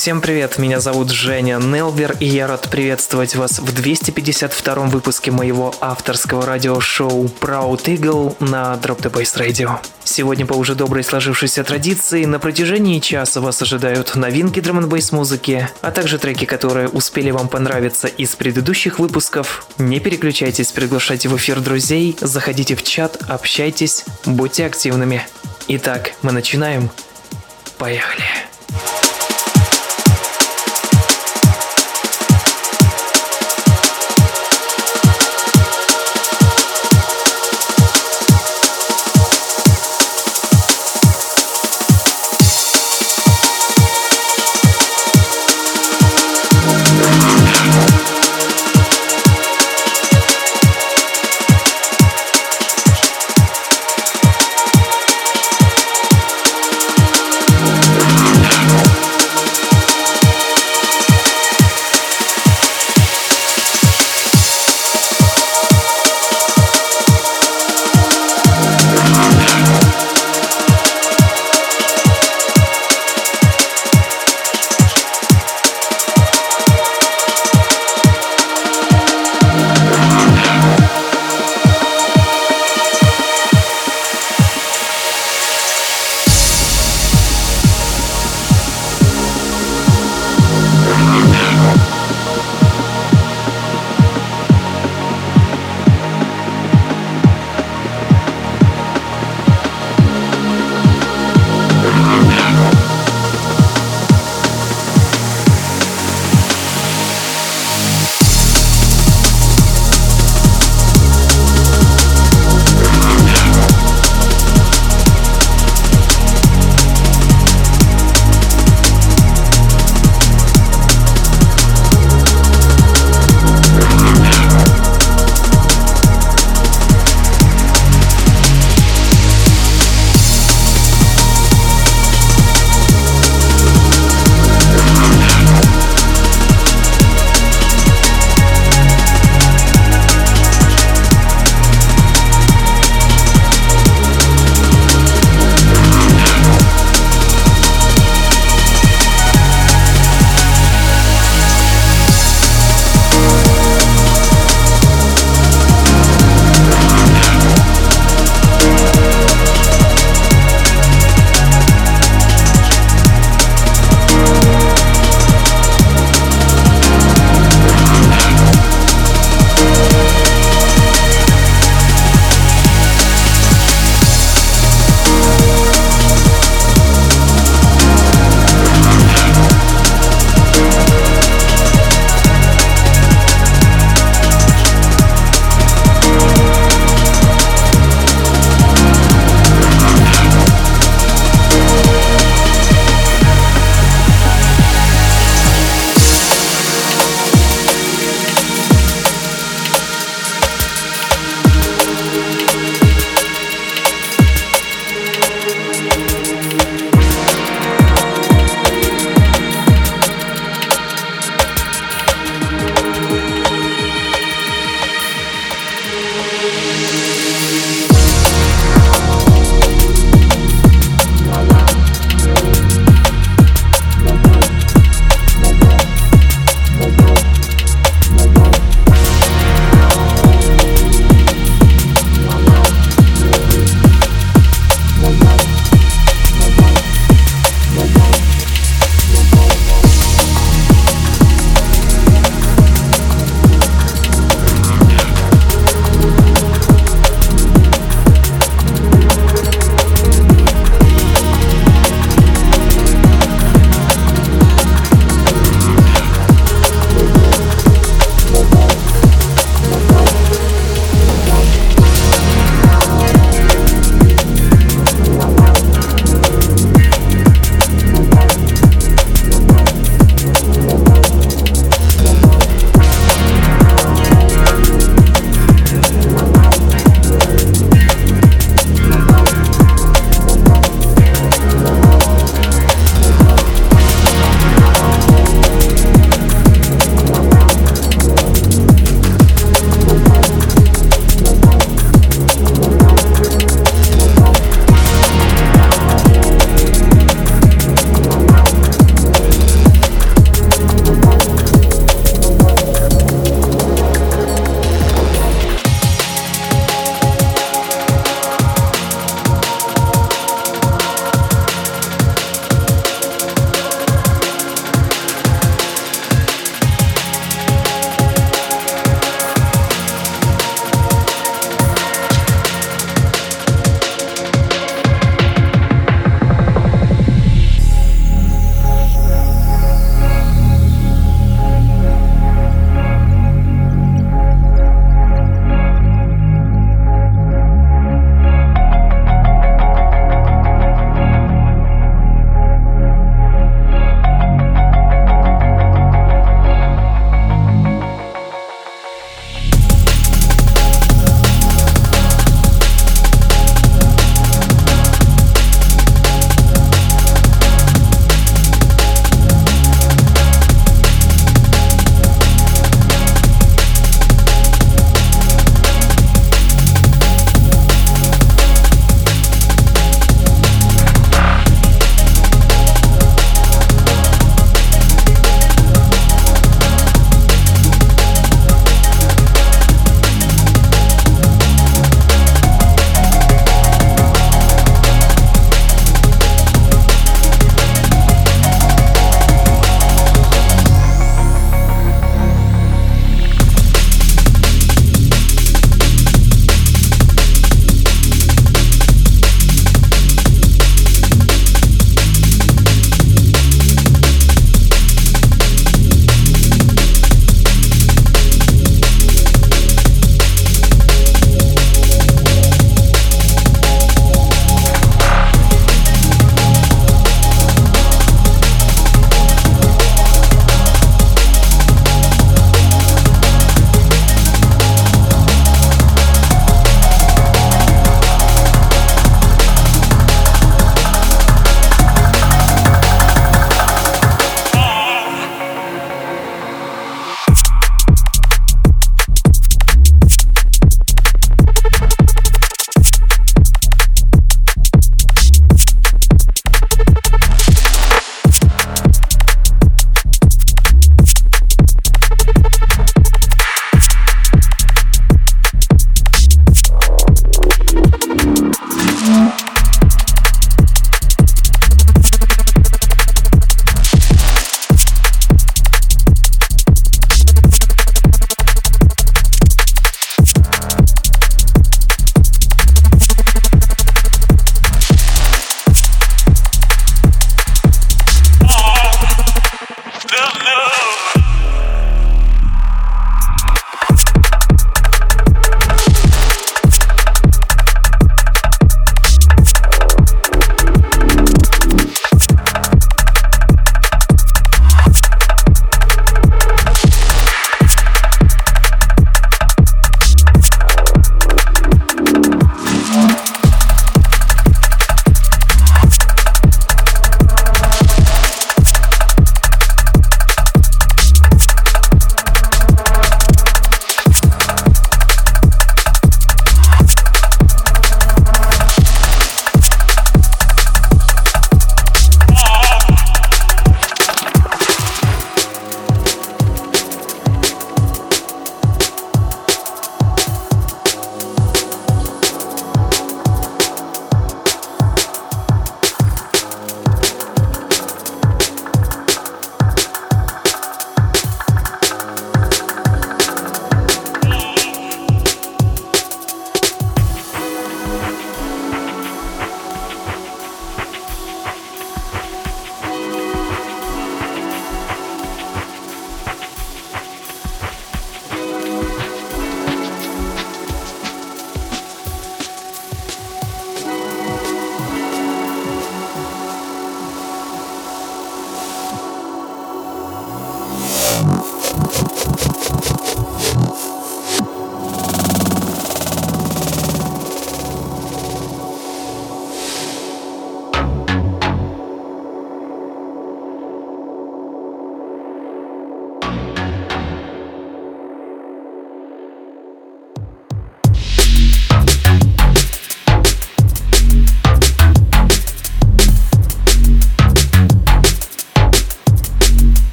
Всем привет, меня зовут Женя Нелвер, и я рад приветствовать вас в 252 выпуске моего авторского радиошоу Proud Eagle на Drop the Bass Radio. Сегодня по уже доброй сложившейся традиции на протяжении часа вас ожидают новинки драм бейс музыки, а также треки, которые успели вам понравиться из предыдущих выпусков. Не переключайтесь, приглашайте в эфир друзей, заходите в чат, общайтесь, будьте активными. Итак, мы начинаем. Поехали.